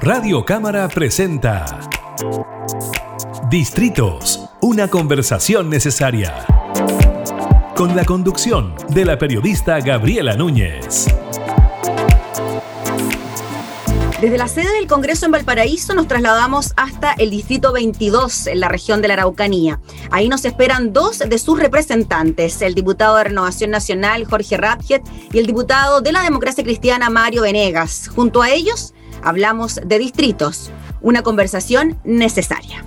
Radio Cámara presenta Distritos, una conversación necesaria. Con la conducción de la periodista Gabriela Núñez. Desde la sede del Congreso en Valparaíso nos trasladamos hasta el Distrito 22 en la región de la Araucanía. Ahí nos esperan dos de sus representantes, el diputado de Renovación Nacional Jorge Radjet y el diputado de la Democracia Cristiana Mario Venegas. Junto a ellos hablamos de distritos, una conversación necesaria.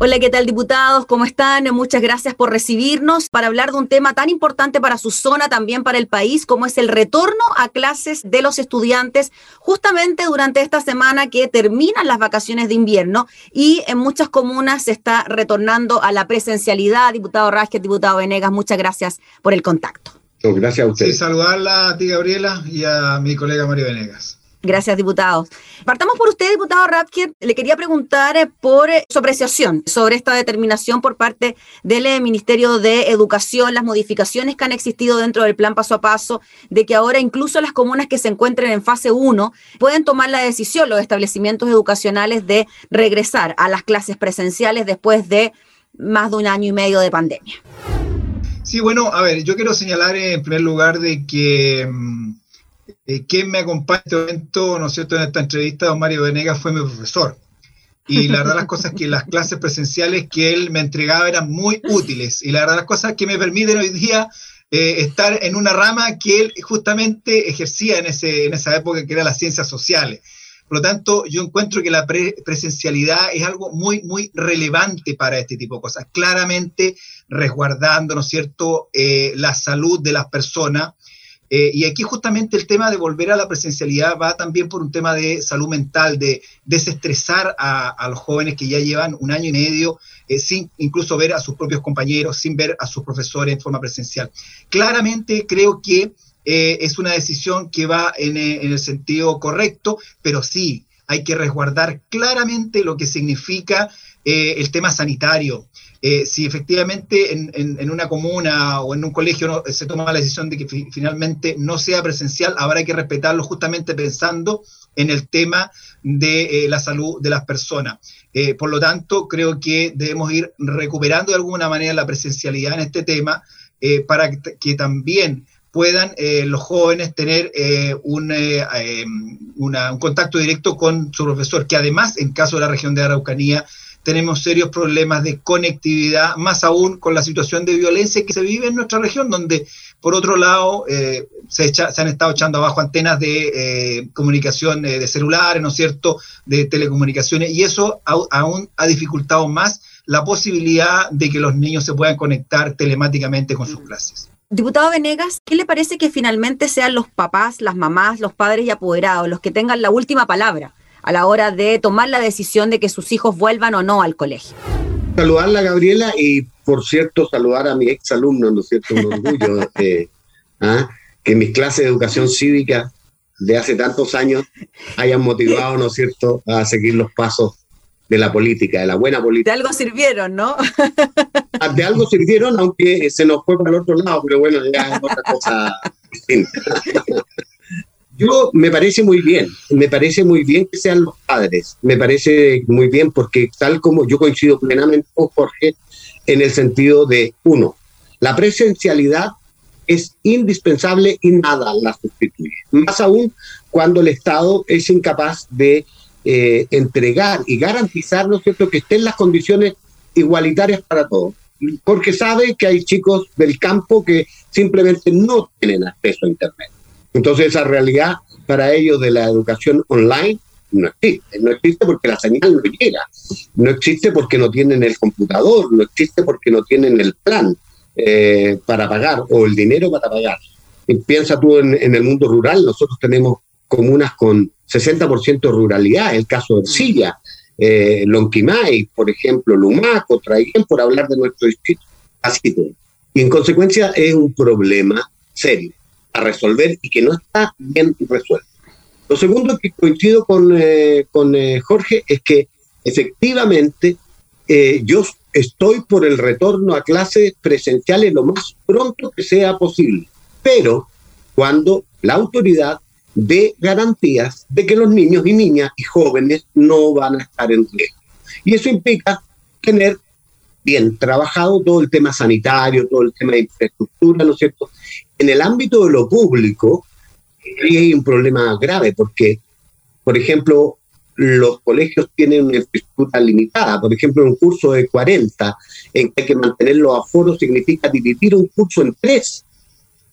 Hola, ¿qué tal diputados? ¿Cómo están? Muchas gracias por recibirnos para hablar de un tema tan importante para su zona, también para el país, como es el retorno a clases de los estudiantes, justamente durante esta semana que terminan las vacaciones de invierno y en muchas comunas se está retornando a la presencialidad. Diputado Rasquez, diputado Venegas, muchas gracias por el contacto. Gracias a ustedes. Sí, saludarla a ti, Gabriela, y a mi colega Mario Venegas. Gracias, diputados. Partamos por usted, diputado Radke. Le quería preguntar eh, por eh, su apreciación sobre esta determinación por parte del eh, Ministerio de Educación, las modificaciones que han existido dentro del plan paso a paso, de que ahora incluso las comunas que se encuentren en fase 1 pueden tomar la decisión, los establecimientos educacionales, de regresar a las clases presenciales después de más de un año y medio de pandemia. Sí, bueno, a ver, yo quiero señalar en primer lugar de que mm, eh, quien me acompaña en este momento, ¿no es cierto?, en esta entrevista, don Mario Venegas, fue mi profesor. Y la verdad las cosas que las clases presenciales que él me entregaba eran muy útiles. Y la verdad las cosas que me permiten hoy día eh, estar en una rama que él justamente ejercía en, ese, en esa época, que era las ciencias sociales. Por lo tanto, yo encuentro que la presencialidad es algo muy, muy relevante para este tipo de cosas. Claramente resguardando, ¿no es cierto?, eh, la salud de las personas eh, y aquí justamente el tema de volver a la presencialidad va también por un tema de salud mental, de desestresar a, los jóvenes que ya llevan un año y medio eh, sin incluso ver a sus propios compañeros, sin ver a sus profesores en forma presencial. Claramente creo que eh, es una decisión que va en, en el sentido correcto, pero sí hay que resguardar claramente lo que significa el tema sanitario. Eh, si efectivamente en, una comuna o en un colegio se toma la decisión de que finalmente no sea presencial, habrá que respetarlo justamente pensando en el tema de eh, la salud de las personas. Eh, por lo tanto, creo que debemos ir recuperando de alguna manera la presencialidad en este tema para que, también puedan los jóvenes tener un, un contacto directo con su profesor, que además, en caso de la región de Araucanía, tenemos serios problemas de conectividad, más aún con la situación de violencia que se vive en nuestra región, donde por otro lado eh, se, han estado echando abajo antenas de eh, comunicación eh, de celulares, ¿no es cierto?, de telecomunicaciones, y eso aún ha dificultado más la posibilidad de que los niños se puedan conectar telemáticamente con sus clases. Diputado Venegas, ¿qué le parece que finalmente sean los papás, las mamás, los padres y apoderados los que tengan la última palabra? A la hora de tomar la decisión de que sus hijos vuelvan o no al colegio. Saludarla, Gabriela, y por cierto, saludar a mi ex alumno, ¿no es cierto? Un orgullo eh, ¿ah? que mis clases de educación cívica de hace tantos años hayan motivado, ¿no es cierto?, a seguir los pasos de la política, de la buena política. De algo sirvieron, ¿no? Ah, de algo sirvieron, aunque se nos fue para el otro lado, pero bueno, ya es otra cosa distinta. Yo me parece muy bien, me parece muy bien que sean los padres, me parece muy bien porque tal como yo coincido plenamente con Jorge en el sentido de, uno, la presencialidad es indispensable y nada la sustituye. Más aún cuando el Estado es incapaz de eh, entregar y garantizar, ¿no es que estén las condiciones igualitarias para todos. Porque sabe que hay chicos del campo que simplemente no tienen acceso a Internet. Entonces esa realidad para ellos de la educación online no existe. No existe porque la señal no llega. No existe porque no tienen el computador. No existe porque no tienen el plan eh, para pagar o el dinero para pagar. Y piensa tú en, el mundo rural. Nosotros tenemos comunas con 60% ruralidad. El caso de Ercilla, eh, Lonquimay, por ejemplo, Lumaco, Traiguén, por hablar de nuestro distrito. Así que, y en consecuencia es un problema serio a resolver y que no está bien resuelto. Lo segundo que coincido con, eh, con eh, Jorge es que efectivamente eh, yo estoy por el retorno a clases presenciales lo más pronto que sea posible, pero cuando la autoridad de garantías de que los niños y niñas y jóvenes no van a estar en riesgo. Y eso implica tener bien trabajado todo el tema sanitario, todo el tema de infraestructura, ¿no es cierto? En el ámbito de lo público, hay un problema grave porque, por ejemplo, los colegios tienen una infraestructura limitada. Por ejemplo, un curso de 40 en que hay que mantener los aforos significa dividir un curso en tres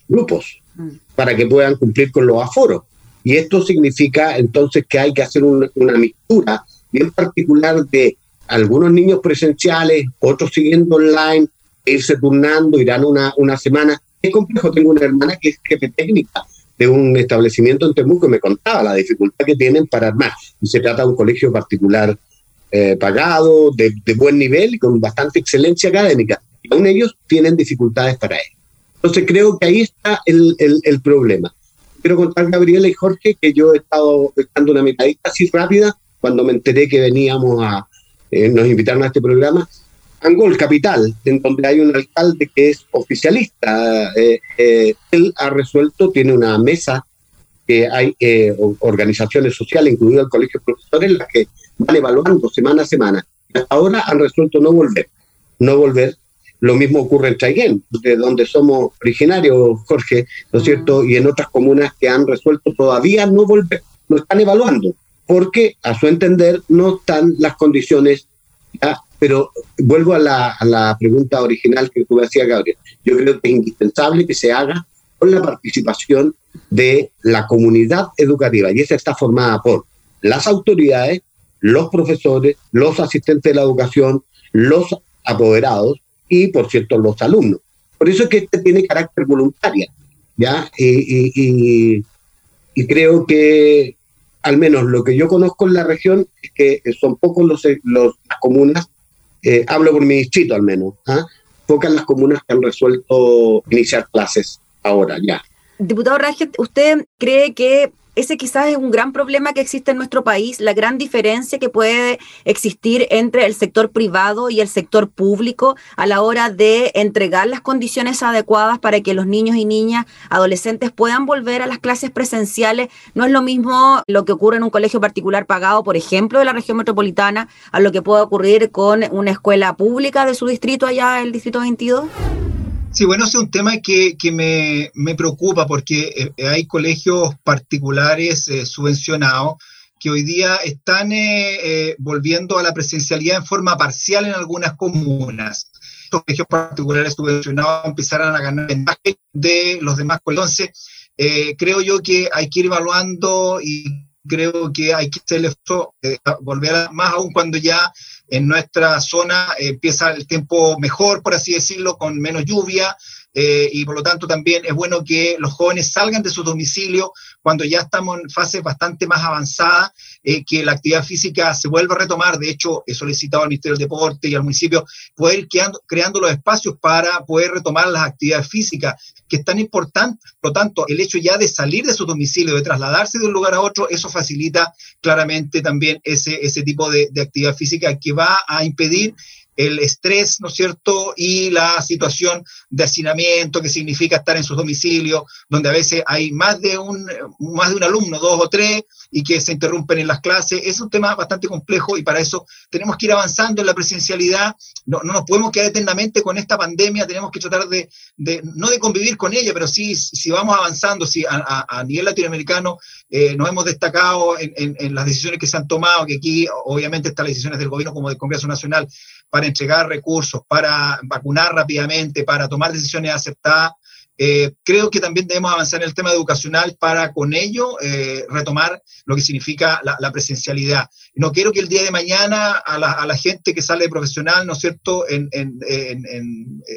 grupos mm. para que puedan cumplir con los aforos. Y esto significa entonces que hay que hacer una, una mixtura bien particular de algunos niños presenciales, otros siguiendo online, irse turnando, irán una, una semana. Es complejo, tengo una hermana que es jefe técnica de un establecimiento en Temuco que me contaba la dificultad que tienen para armar. Y se trata de un colegio particular eh, pagado, de, buen nivel y con bastante excelencia académica. Y aún ellos tienen dificultades para ello. Entonces creo que ahí está el, el, problema. Quiero contar, Gabriela y Jorge, que yo he estado dando una metadita así rápida cuando me enteré que veníamos a, eh, nos invitaron a este programa, Angol Capital, en donde hay un alcalde que es oficialista. Eh, eh, él ha resuelto, tiene una mesa que hay organizaciones sociales, incluido el Colegio de Profesores, las que van evaluando semana a semana. ahora han resuelto no volver, no volver. Lo mismo ocurre en Chaiguén, de donde somos originarios, Jorge, ¿no es mm. cierto? Y en otras comunas que han resuelto todavía no volver, lo están evaluando porque a su entender no están las condiciones. Pero vuelvo a la, pregunta original que tú hacías, Gabriel. Yo creo que es indispensable que se haga con la participación de la comunidad educativa y esa está formada por las autoridades, los profesores, los asistentes de la educación, los apoderados y, por cierto, los alumnos. Por eso es que este tiene carácter voluntario, ¿ya? y creo que al menos lo que yo conozco en la región es que son pocos los, los las comunas, eh, hablo por mi distrito al menos, ¿ah? pocas las comunas que han resuelto iniciar clases ahora ya. Diputado Rajet, ¿usted cree que ese quizás es un gran problema que existe en nuestro país, la gran diferencia que puede existir entre el sector privado y el sector público a la hora de entregar las condiciones adecuadas para que los niños y niñas, adolescentes puedan volver a las clases presenciales. No es lo mismo lo que ocurre en un colegio particular pagado, por ejemplo, de la región metropolitana, a lo que puede ocurrir con una escuela pública de su distrito allá, el distrito 22. Sí, bueno, es un tema que, me, preocupa porque eh, hay colegios particulares eh, subvencionados que hoy día están eh, volviendo a la presencialidad en forma parcial en algunas comunas. Estos colegios particulares subvencionados empezarán a ganar ventaja de los demás. Entonces, creo yo que hay que ir evaluando y creo que hay que hacer volver más aún cuando ya en nuestra zona empieza el tiempo mejor, por así decirlo, con menos lluvia, eh, y por lo tanto también es bueno que los jóvenes salgan de su domicilio cuando ya estamos en fases bastante más avanzadas, eh, que la actividad física se vuelva a retomar. De hecho, he solicitado al Ministerio del Deporte y al municipio poder ir creando, los espacios para poder retomar las actividades físicas, que es tan importante. Por lo tanto, el hecho ya de salir de su domicilio, de trasladarse de un lugar a otro, eso facilita claramente también ese, ese tipo de actividad física que va a impedir el estrés, ¿no es cierto? Y la situación de hacinamiento que significa estar en sus domicilios, donde a veces hay más de un, más de un alumno, dos o tres, y que se interrumpen en las clases. Es un tema bastante complejo y para eso tenemos que ir avanzando en la presencialidad. No, no nos podemos quedar eternamente con esta pandemia, tenemos que tratar de, de no de convivir con ella, pero sí, si vamos avanzando, si a, nivel latinoamericano eh, nos hemos destacado en, en, en las decisiones que se han tomado, que aquí obviamente están las decisiones del gobierno como del Congreso Nacional, para entregar recursos, para vacunar rápidamente, para tomar decisiones aceptadas. Eh, creo que también debemos avanzar en el tema educacional para con ello eh, retomar lo que significa la, presencialidad. No quiero que el día de mañana a la, gente que sale de profesional, ¿no es cierto?, en, eh,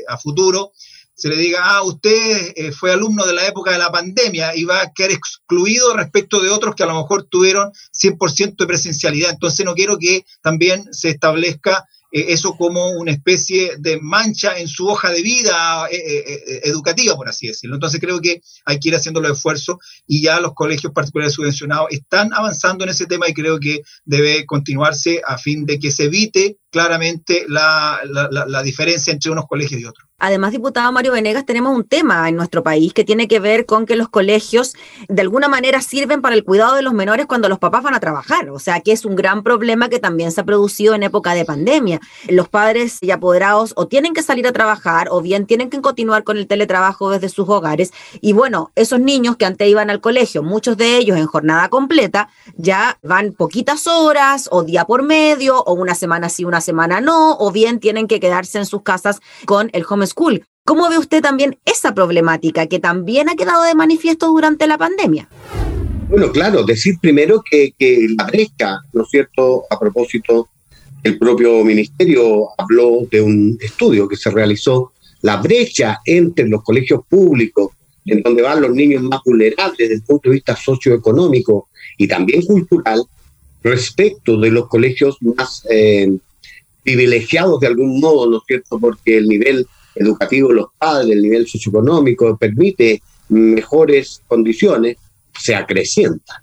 a futuro, se le diga, ah, usted fue alumno de la época de la pandemia y va a quedar excluido respecto de otros que a lo mejor tuvieron 100% de presencialidad. Entonces no quiero que también se establezca eh, eso como una especie de mancha en su hoja de vida eh, eh, educativa, por así decirlo. Entonces creo que hay que ir haciendo los esfuerzos y ya los colegios particulares subvencionados están avanzando en ese tema y creo que debe continuarse a fin de que se evite claramente la, la diferencia entre unos colegios y otros. Además, diputado Mario Venegas, tenemos un tema en nuestro país que tiene que ver con que los colegios de alguna manera sirven para el cuidado de los menores cuando los papás van a trabajar. O sea, que es un gran problema que también se ha producido en época de pandemia. Los padres y apoderados o tienen que salir a trabajar o bien tienen que continuar con el teletrabajo desde sus hogares. Y bueno, esos niños que antes iban al colegio, muchos de ellos en jornada completa, ya van poquitas horas o día por medio o una semana sí, una semana no, o bien tienen que quedarse en sus casas con el home school. ¿Cómo ve usted también esa problemática que también ha quedado de manifiesto durante la pandemia? Bueno, claro, decir primero que, la brecha, ¿no es cierto? A propósito, el propio ministerio habló de un estudio que se realizó, la brecha entre los colegios públicos, en donde van los niños más vulnerables desde el punto de vista socioeconómico y también cultural, respecto de los colegios más eh, privilegiados de algún modo, ¿no es cierto? Porque el nivel educativo de los padres, el nivel socioeconómico permite mejores condiciones, se acrecienta.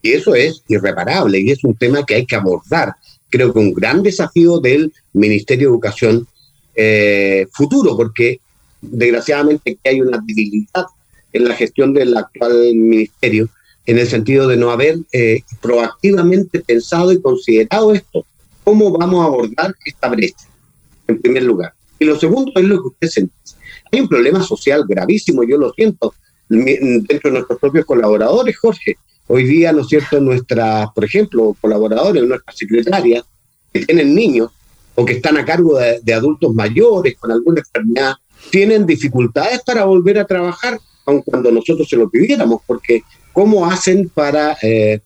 Y eso es irreparable y es un tema que hay que abordar. Creo que un gran desafío del Ministerio de Educación eh, futuro, porque desgraciadamente hay una debilidad en la gestión del actual ministerio, en el sentido de no haber eh, proactivamente pensado y considerado esto. ¿Cómo vamos a abordar esta brecha? En primer lugar. Y lo segundo es lo que usted siente. Hay un problema social gravísimo, yo lo siento, dentro de nuestros propios colaboradores, Jorge. Hoy día, ¿no es cierto?, nuestras, por ejemplo, colaboradores, nuestras secretarias, que tienen niños o que están a cargo de, adultos mayores con alguna enfermedad, tienen dificultades para volver a trabajar, aun cuando nosotros se lo pidiéramos, porque ¿cómo hacen para... Eh,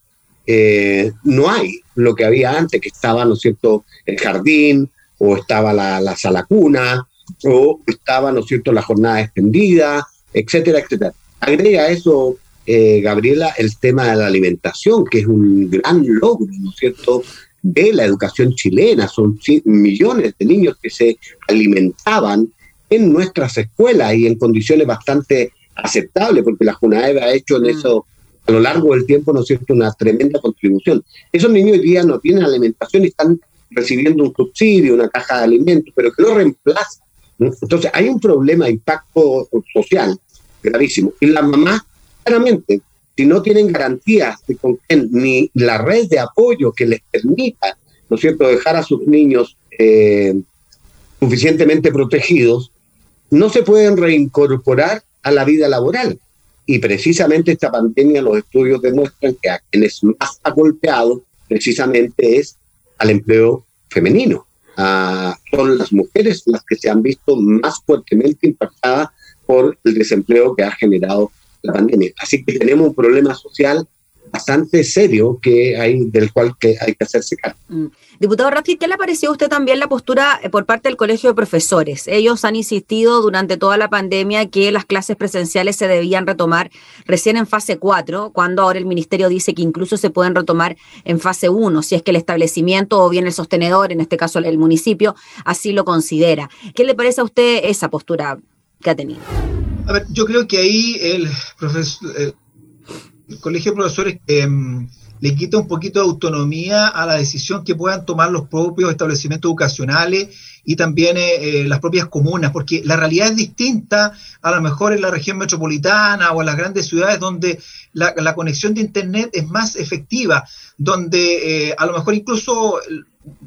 eh, no hay lo que había antes, que estaba, ¿no es cierto?, el jardín, o estaba la, la sala cuna, o estaba, ¿no es cierto?, la jornada extendida, etcétera, etcétera. Agrega eso, eh, Gabriela, el tema de la alimentación, que es un gran logro, ¿no es cierto?, de la educación chilena. Son millones de niños que se alimentaban en nuestras escuelas y en condiciones bastante aceptables, porque la JUNAEV ha hecho en mm. eso a lo largo del tiempo, ¿no es cierto?, una tremenda contribución. Esos niños hoy día no tienen alimentación y están recibiendo un subsidio, una caja de alimentos, pero que lo reemplaza. Entonces, hay un problema de impacto social gravísimo. Y las mamás, claramente, si no tienen garantías de con ni la red de apoyo que les permita, ¿no cierto?, dejar a sus niños eh, suficientemente protegidos, no se pueden reincorporar a la vida laboral. Y precisamente esta pandemia, los estudios demuestran que a quienes más ha golpeado precisamente es al empleo femenino. Ah, son las mujeres las que se han visto más fuertemente impactadas por el desempleo que ha generado la pandemia. Así que tenemos un problema social bastante serio que hay, del cual que hay que hacerse cargo. Mm. Diputado Rafi, ¿qué le pareció a usted también la postura eh, por parte del Colegio de Profesores? Ellos han insistido durante toda la pandemia que las clases presenciales se debían retomar recién en fase 4, cuando ahora el Ministerio dice que incluso se pueden retomar en fase 1, si es que el establecimiento o bien el sostenedor, en este caso el municipio, así lo considera. ¿Qué le parece a usted esa postura que ha tenido? A ver, yo creo que ahí el profesor el colegio de profesores em, le quita un poquito de autonomía a la decisión que puedan tomar los propios establecimientos educacionales y también eh, eh, las propias comunas, porque la realidad es distinta a lo mejor en la región metropolitana o en las grandes ciudades donde la, conexión de Internet es más efectiva, donde eh, a lo mejor incluso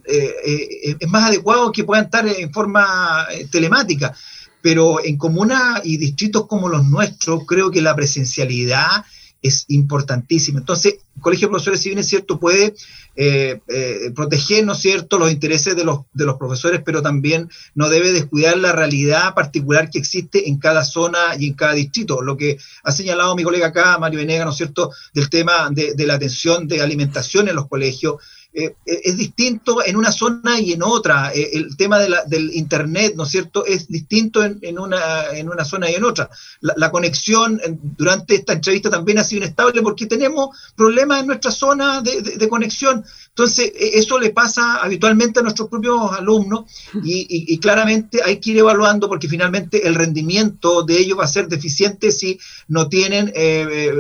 es más adecuado que puedan estar en forma telemática. Pero en comunas y distritos como los nuestros, creo que la presencialidad es importantísimo. Entonces, el Colegio de Profesores, si bien es cierto, puede eh, eh, proteger, ¿no cierto?, los intereses de los, de los profesores, pero también no debe descuidar la realidad particular que existe en cada zona y en cada distrito. Lo que ha señalado mi colega acá, Mario Venega, ¿no es cierto?, del tema de, de la atención de alimentación en los colegios, eh, eh, es distinto en una zona y en otra. Eh, el tema de la, del Internet, ¿no es cierto?, es distinto en, una, en una zona y en otra. La, conexión durante esta entrevista también ha sido inestable porque tenemos problemas en nuestra zona de, conexión. Entonces, e, eso le pasa habitualmente a nuestros propios alumnos y, claramente hay que ir evaluando porque finalmente el rendimiento de ellos va a ser deficiente si no tienen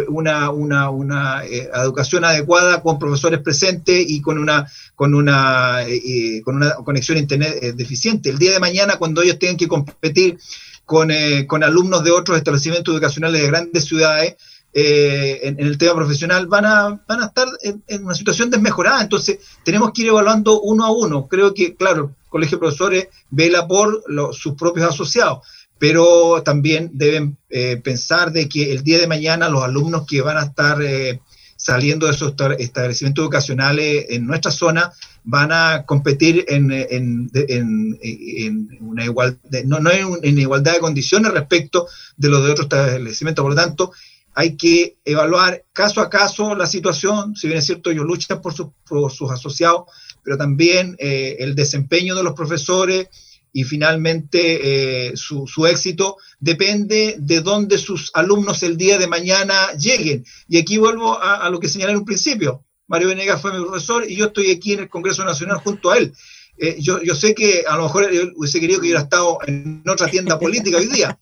una, una, una educación adecuada con profesores presentes y con una con una, con una conexión a internet deficiente. El día de mañana, cuando ellos tengan que competir con, con alumnos de otros establecimientos educacionales de grandes ciudades, eh, en, el tema profesional van a, van a estar en, una situación desmejorada. Entonces, tenemos que ir evaluando uno a uno. Creo que, claro, el Colegio de Profesores vela por sus propios asociados, pero también deben eh, pensar de que el día de mañana los alumnos que van a estar eh, saliendo de esos establecimientos educacionales en nuestra zona van a competir en, en, en, una igualdad, no, no en, igualdad de condiciones respecto de los de otros establecimientos. Por lo tanto, hay que evaluar caso a caso la situación, si bien es cierto, ellos luchan por, sus asociados, pero también eh, el desempeño de los profesores y finalmente eh, su, éxito depende de dónde sus alumnos el día de mañana lleguen. Y aquí vuelvo a, a lo que señalé en un principio. Mario Venegas fue mi profesor y yo estoy aquí en el Congreso Nacional junto a él. Eh, yo, yo, sé que a lo mejor hubiese querido que hubiera estado en otra tienda política hoy día,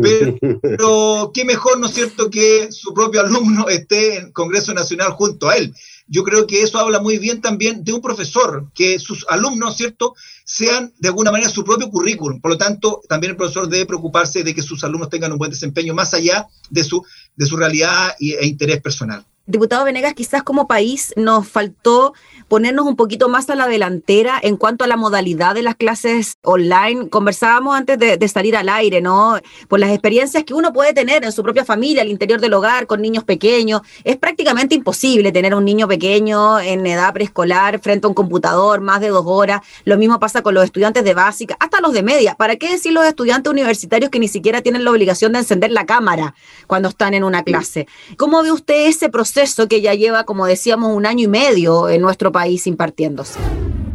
pero, qué mejor, ¿no es cierto?, que su propio alumno esté en Congreso Nacional junto a él. Yo creo que eso habla muy bien también de un profesor, que sus alumnos, ¿cierto?, sean de alguna manera su propio currículum. Por lo tanto, también el profesor debe preocuparse de que sus alumnos tengan un buen desempeño más allá de su, de su realidad e interés personal. Diputado Venegas, quizás como país nos faltó ponernos un poquito más a la delantera en cuanto a la modalidad de las clases online. Conversábamos antes de, salir al aire, ¿no? Por las experiencias que uno puede tener en su propia familia, al interior del hogar, con niños pequeños. Es prácticamente imposible tener un niño pequeño en edad preescolar frente a un computador más de dos horas. Lo mismo pasa con los estudiantes de básica, hasta los de media. ¿Para qué decir los estudiantes universitarios que ni siquiera tienen la obligación de encender la cámara cuando están en una clase? ¿Cómo ve usted ese proceso? Que ya lleva, como decíamos, un año y medio en nuestro país impartiéndose.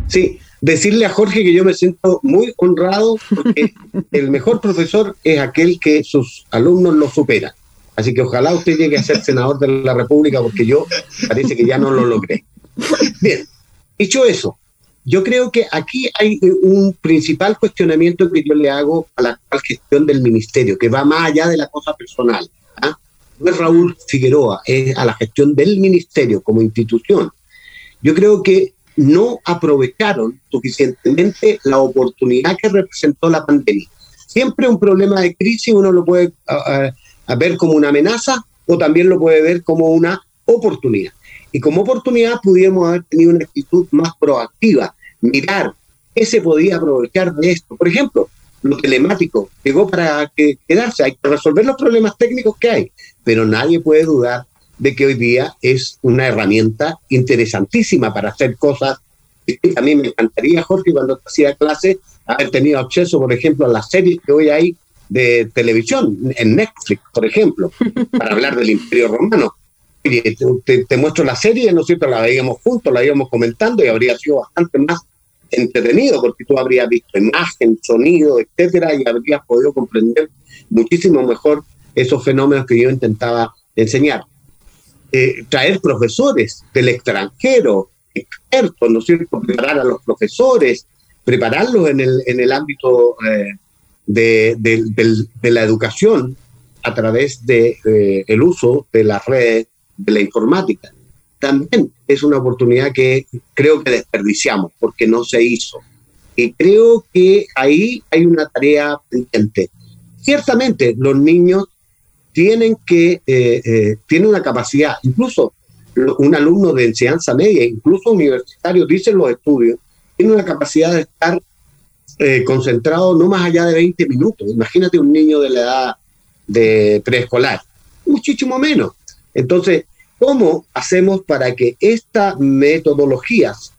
Sí, decirle a Jorge que yo me siento muy honrado porque el mejor profesor es aquel que sus alumnos lo superan. Así que ojalá usted llegue a ser senador de la República porque yo parece que ya no lo logré. Bien, dicho eso, yo creo que aquí hay un principal cuestionamiento que yo le hago a la actual gestión del ministerio, que va más allá de la cosa personal es Raúl Figueroa, a la gestión del ministerio como institución. Yo creo que no aprovecharon suficientemente la oportunidad que representó la pandemia. Siempre un problema de crisis uno lo puede ver como una amenaza o también lo puede ver como una oportunidad. Y como oportunidad pudiéramos haber tenido una actitud más proactiva, mirar qué se podía aprovechar de esto. Por ejemplo, lo telemático llegó para que quedarse, hay que resolver los problemas técnicos que hay, pero nadie puede dudar de que hoy día es una herramienta interesantísima para hacer cosas. A mí me encantaría, Jorge, cuando hacía clase, haber tenido acceso, por ejemplo, a las series que hoy hay de televisión, en Netflix, por ejemplo, para hablar del Imperio Romano. Te, te, muestro la serie, ¿no es cierto? La veíamos juntos, la íbamos comentando y habría sido bastante más entretenido porque tú habrías visto imagen, sonido, etcétera, y habrías podido comprender muchísimo mejor esos fenómenos que yo intentaba enseñar. Eh, traer profesores del extranjero, expertos, ¿no es cierto? Preparar a los profesores, prepararlos en el, en el ámbito eh, de, la educación a través del de, el uso de las redes de la informática. También es una oportunidad que creo que desperdiciamos porque no se hizo. Y creo que ahí hay una tarea pendiente. Ciertamente, los niños tienen que, eh, eh, una capacidad, incluso un alumno de enseñanza media, incluso universitario, dicen los estudios, tiene una capacidad de estar eh, concentrado no más allá de 20 minutos. Imagínate un niño de la edad de preescolar, muchísimo menos. Entonces, ¿cómo hacemos para que estas metodologías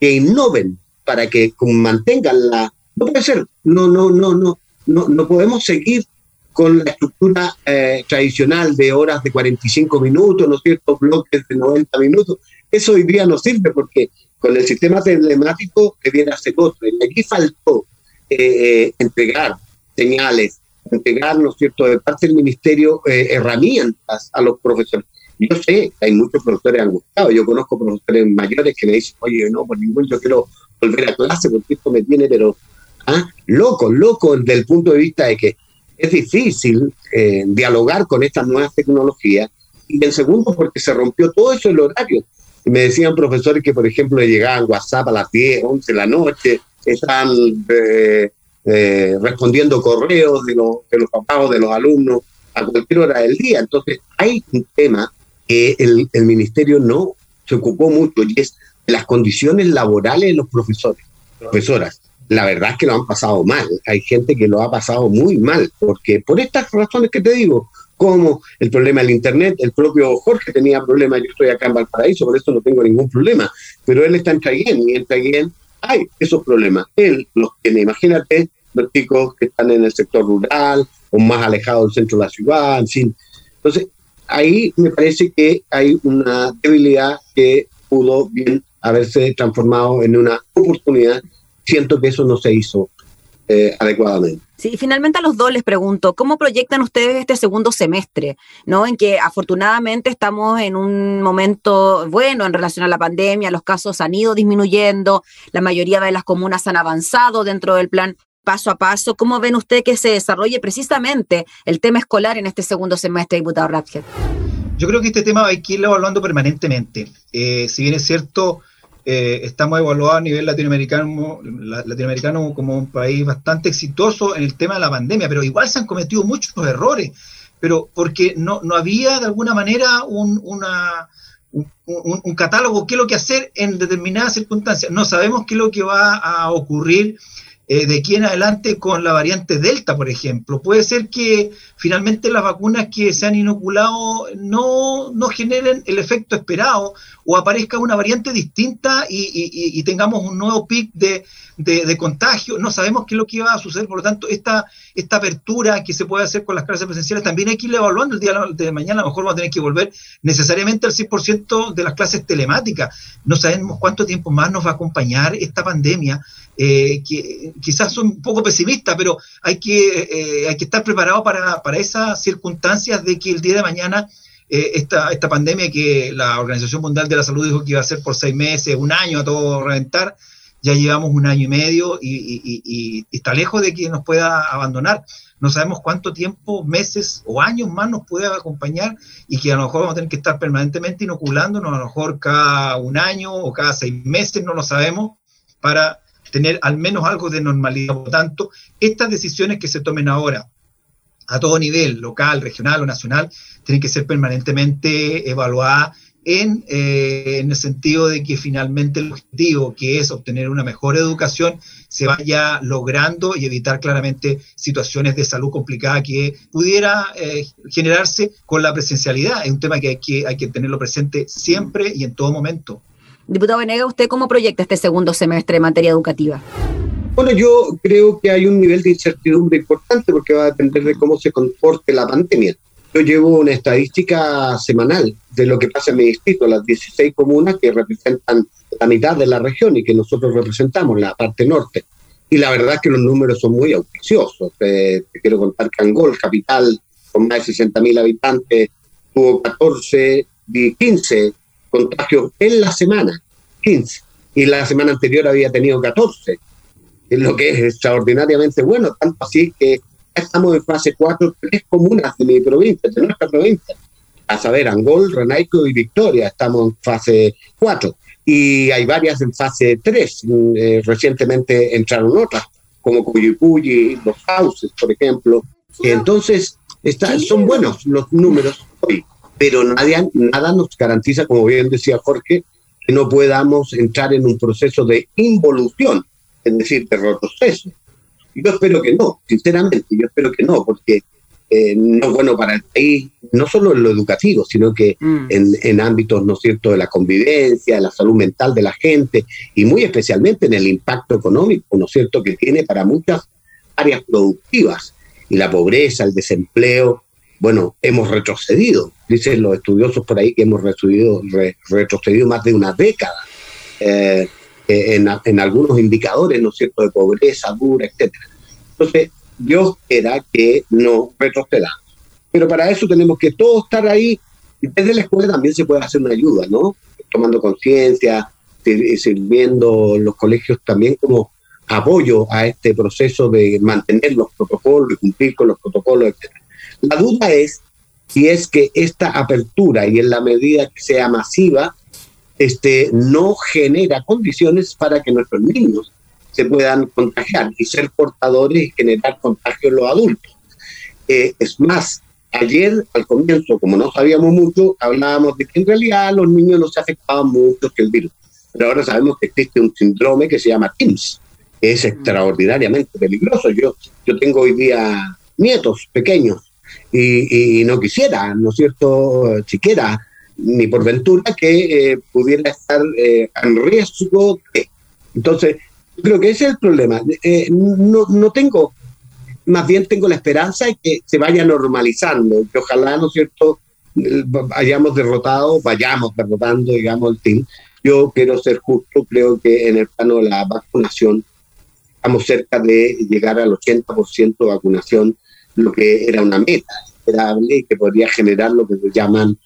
que innoven, para que mantengan la... No puede ser, no, no, no, no, no, no podemos seguir con la estructura eh, tradicional de horas de 45 minutos, ¿no cierto?, bloques de 90 minutos. Eso hoy día no sirve porque con el sistema telemático debiera ser otro. Y aquí faltó eh, eh, entregar señales, entregar, ¿no es cierto?, de parte del ministerio herramientas a los profesores. Yo sé que hay muchos profesores angustiados. Yo conozco profesores mayores que me dicen, oye, no, por ningún yo quiero volver a clase porque esto me tiene, pero, ah, loco, loco desde el punto de vista de que es difícil eh, dialogar con estas nuevas tecnologías. Y en segundo, porque se rompió todo eso el horario. me decían profesores que, por ejemplo, llegaban WhatsApp a las 10, 11 de la noche, están eh, eh, respondiendo correos de los, de los papás de los alumnos a cualquier hora del día. Entonces, hay un tema que el, ministerio no se ocupó mucho y es las condiciones laborales de los profesores, profesoras. La verdad es que lo han pasado mal. Hay gente que lo ha pasado muy mal, porque por estas razones que te digo, como el problema del Internet, el propio Jorge tenía problemas, yo estoy acá en Valparaíso, por eso no tengo ningún problema, pero él está en Traiguén y en Traiguén hay esos problemas. Él los tiene, imagínate, los chicos que están en el sector rural o más alejados del centro de la ciudad, en fin. Entonces, ahí me parece que hay una debilidad que pudo bien haberse transformado en una oportunidad. Siento que eso no se hizo eh, adecuadamente. Sí, finalmente a los dos les pregunto, ¿cómo proyectan ustedes este segundo semestre? ¿no? En que afortunadamente estamos en un momento bueno en relación a la pandemia, los casos han ido disminuyendo, la mayoría de las comunas han avanzado dentro del plan paso a paso. ¿Cómo ven ustedes que se desarrolle precisamente el tema escolar en este segundo semestre, diputado Rapshead? Yo creo que este tema hay que irlo evaluando permanentemente. Eh, si bien es cierto, eh, estamos evaluados a nivel latinoamericano, latinoamericano como un país bastante exitoso en el tema de la pandemia, pero igual se han cometido muchos errores, pero porque no, no había de alguna manera un, un, catálogo, qué es lo que hacer en determinadas circunstancias. No sabemos qué es lo que va a ocurrir eh, de aquí en adelante con la variante Delta, por ejemplo. Puede ser que finalmente las vacunas que se han inoculado no, no generen el efecto esperado o aparezca una variante distinta y, tengamos un nuevo pic de, de, contagio. No sabemos qué es lo que va a suceder, por lo tanto, esta, esta apertura que se puede hacer con las clases presenciales también hay que ir evaluando el día de mañana. A lo mejor vamos a tener que volver necesariamente al 100% de las clases telemáticas. No sabemos cuánto tiempo más nos va a acompañar esta pandemia eh, que quizás son un poco pesimistas, pero hay que, eh, hay que estar preparado para, para, esas circunstancias de que el día de mañana eh, esta, esta pandemia que la Organización Mundial de la Salud dijo que iba a ser por seis meses, un año a todo reventar, ya llevamos un año y medio y, está lejos de que nos pueda abandonar. No sabemos cuánto tiempo, meses o años más nos puede acompañar y que a lo mejor vamos a tener que estar permanentemente inoculándonos, a lo mejor cada un año o cada seis meses, no lo sabemos, para tener al menos algo de normalidad. Por lo tanto, estas decisiones que se tomen ahora a todo nivel, local, regional o nacional, tienen que ser permanentemente evaluadas en, eh, el sentido de que finalmente el objetivo, que es obtener una mejor educación, se vaya logrando y evitar claramente situaciones de salud complicada que pudiera eh, generarse con la presencialidad. Es un tema que hay, que hay que tenerlo presente siempre y en todo momento. Diputado Venega, ¿usted cómo proyecta este segundo semestre en materia educativa? Bueno, yo creo que hay un nivel de incertidumbre importante porque va a depender de cómo se comporte la pandemia. Yo llevo una estadística semanal de lo que pasa en mi distrito, las 16 comunas que representan la mitad de la región y que nosotros representamos, la parte norte. Y la verdad es que los números son muy auspiciosos. te quiero contar que Angol, capital con más de 60.000 habitantes, tuvo 14, 15 contagios en la semana, 15, y la semana anterior había tenido 14, es lo que es extraordinariamente bueno, tanto así que estamos en fase 4, tres comunas de mi provincia, de nuestra provincia, a saber, Angol, Renaico y Victoria, estamos en fase 4, y hay varias en fase 3, eh, recientemente entraron otras, como Cuyucuyi, Los Houses, por ejemplo, entonces está, son buenos los números hoy pero nadie, nada nos garantiza, como bien decía Jorge, que no podamos entrar en un proceso de involución, es decir, de retroceso. Yo espero que no, sinceramente, yo espero que no, porque eh, no es bueno para el país, no solo en lo educativo, sino que mm. en, en, ámbitos, ¿no es cierto?, de la convivencia, de la salud mental de la gente y muy especialmente en el impacto económico, ¿no es cierto?, que tiene para muchas áreas productivas y la pobreza, el desempleo, bueno, hemos retrocedido. Dicen los estudiosos por ahí que hemos retrocedido, más de una década eh, en, en, algunos indicadores, ¿no es cierto?, de pobreza dura, etcétera. Entonces, Dios quiera que no retrocedamos. Pero para eso tenemos que todos estar ahí. Y desde la escuela también se puede hacer una ayuda, ¿no? Tomando conciencia, sirviendo los colegios también como apoyo a este proceso de mantener los protocolos y cumplir con los protocolos, etcétera. La duda es si es que esta apertura y en la medida que sea masiva este, no genera condiciones para que nuestros niños se puedan contagiar y ser portadores y generar contagio en los adultos. Eh, es más, ayer al comienzo, como no sabíamos mucho, hablábamos de que en realidad los niños no se afectaban mucho que el virus. Pero ahora sabemos que existe un síndrome que se llama TIMS, que es extraordinariamente peligroso. Yo, yo tengo hoy día nietos pequeños y, no quisiera, ¿no es cierto?, siquiera, ni por ventura, que eh, pudiera estar eh, en riesgo. Entonces, creo que ese es el problema. Eh, no, no tengo, más bien tengo la esperanza de que se vaya normalizando, que ojalá, ¿no es cierto?, hayamos derrotado, vayamos derrotando, digamos, el team. Yo quiero ser justo, creo que en el plano de la vacunación estamos cerca de llegar al 80% de vacunación lo que era una meta esperable y que podría generar lo que se llaman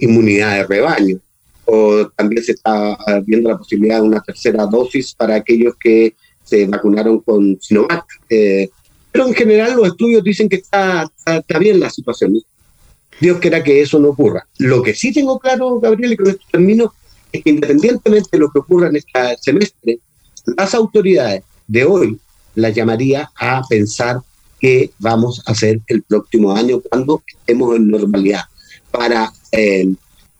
inmunidad de rebaño. O también se está viendo la posibilidad de una tercera dosis para aquellos que se vacunaron con Sinovac. Eh, pero en general los estudios dicen que está, está, bien la situación. Dios quiera que eso no ocurra. Lo que sí tengo claro, Gabriel, y con esto termino, es que independientemente de lo que ocurra en este semestre, las autoridades de hoy las llamaría a pensar que vamos a hacer el próximo año cuando estemos en normalidad para eh,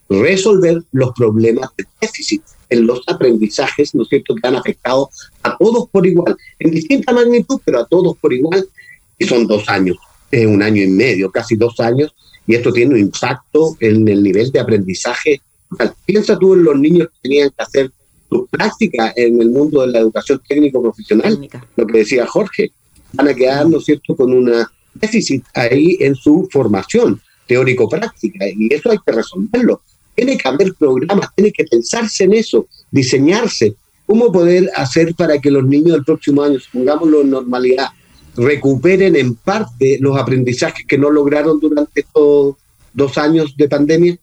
resolver los problemas de déficit en los aprendizajes, ¿no es cierto?, que han afectado a todos por igual, en distinta magnitud, pero a todos por igual, y son dos años, un año y medio, casi dos años, y esto tiene un impacto en el nivel de aprendizaje. piensa tú en los niños que tenían que hacer su práctica en el mundo de la educación técnico profesional, lo que decía Jorge, van a quedar, ¿no es cierto?, con un déficit ahí en su formación teórico-práctica y eso hay que resolverlo. Tiene que haber programas, tiene que pensarse en eso, diseñarse. ¿Cómo poder hacer para que los niños del próximo año, pongámoslo en normalidad, recuperen en parte los aprendizajes que no lograron durante estos dos años de pandemia?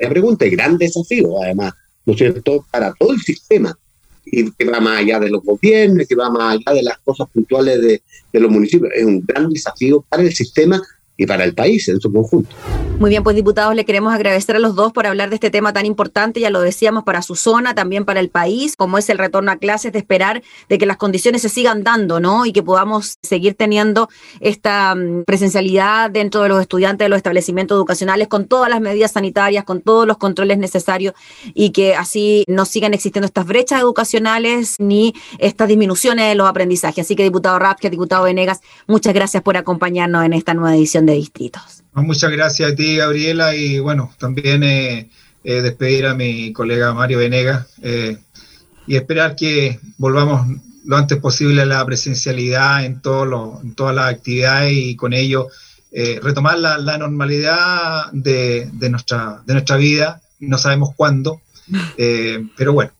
La pregunta es gran desafío, además, ¿no es cierto?, para todo el sistema y que va más allá de los gobiernos, que va más allá de las cosas puntuales de, de los municipios. Es un gran desafío para el sistema y para el país en su conjunto. Muy bien, pues diputados, le queremos agradecer a los dos por hablar de este tema tan importante, ya lo decíamos, para su zona, también para el país, como es el retorno a clases, de esperar de que las condiciones se sigan dando, ¿no? Y que podamos seguir teniendo esta mm, presencialidad dentro de los estudiantes de los establecimientos educacionales con todas las medidas sanitarias, con todos los controles necesarios y que así no sigan existiendo estas brechas educacionales ni estas disminuciones de los aprendizajes. Así que, diputado Rapke, diputado Venegas, muchas gracias por acompañarnos en esta nueva edición de Distritos. Muchas gracias a ti, Gabriela, y bueno, también eh, eh, despedir a mi colega Mario Venegas eh, y esperar que volvamos lo antes posible a la presencialidad en, todo en todas las actividades y con ello retomar la, normalidad de, nuestra, de nuestra vida. No sabemos cuándo, pero bueno,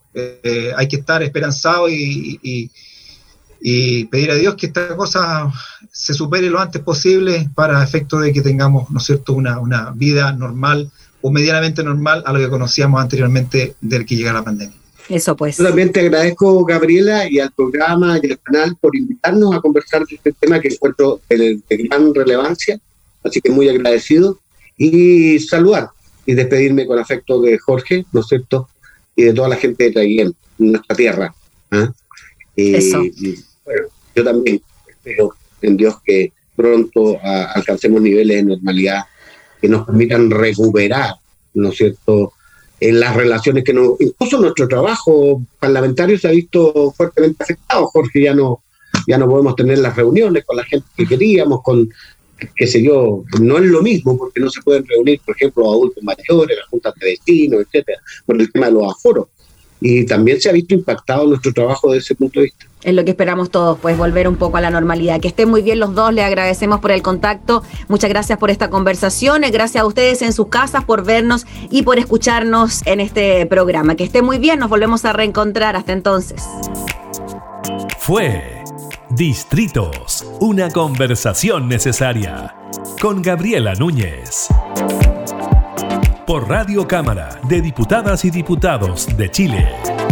hay que estar esperanzado y y pedir a Dios que esta cosa se supere lo antes posible para efecto de que tengamos, ¿no es cierto?, una, una vida normal o medianamente normal a lo que conocíamos anteriormente del que llega la pandemia. Eso pues. Solamente te agradezco, Gabriela, y al programa y al canal por invitarnos a conversar de este tema que encuentro de, gran relevancia. Así que muy agradecido. Y saludar y despedirme con afecto de Jorge, ¿no es cierto? Y de toda la gente de Traiguén, nuestra tierra. ¿ah? Eso. Bueno, yo también espero en Dios que pronto alcancemos niveles de normalidad que nos permitan recuperar, ¿no es cierto?, en las relaciones que nos, incluso nuestro trabajo parlamentario se ha visto fuertemente afectado, Jorge, ya no, ya no podemos tener las reuniones con la gente que queríamos, con, qué sé yo, no es lo mismo porque no se pueden reunir, por ejemplo, adultos mayores, las juntas de vecinos, etcétera, por el tema de los aforos. Y también se ha visto impactado nuestro trabajo desde ese punto de vista es lo que esperamos todos, pues volver un poco a la normalidad. Que estén muy bien los dos, le agradecemos por el contacto, muchas gracias por esta conversación, gracias a ustedes en sus casas por vernos y por escucharnos en este programa. Que estén muy bien, nos volvemos a reencontrar, hasta entonces. Fue Distritos, una conversación necesaria con Gabriela Núñez. Por Radio Cámara de Diputadas y Diputados de Chile.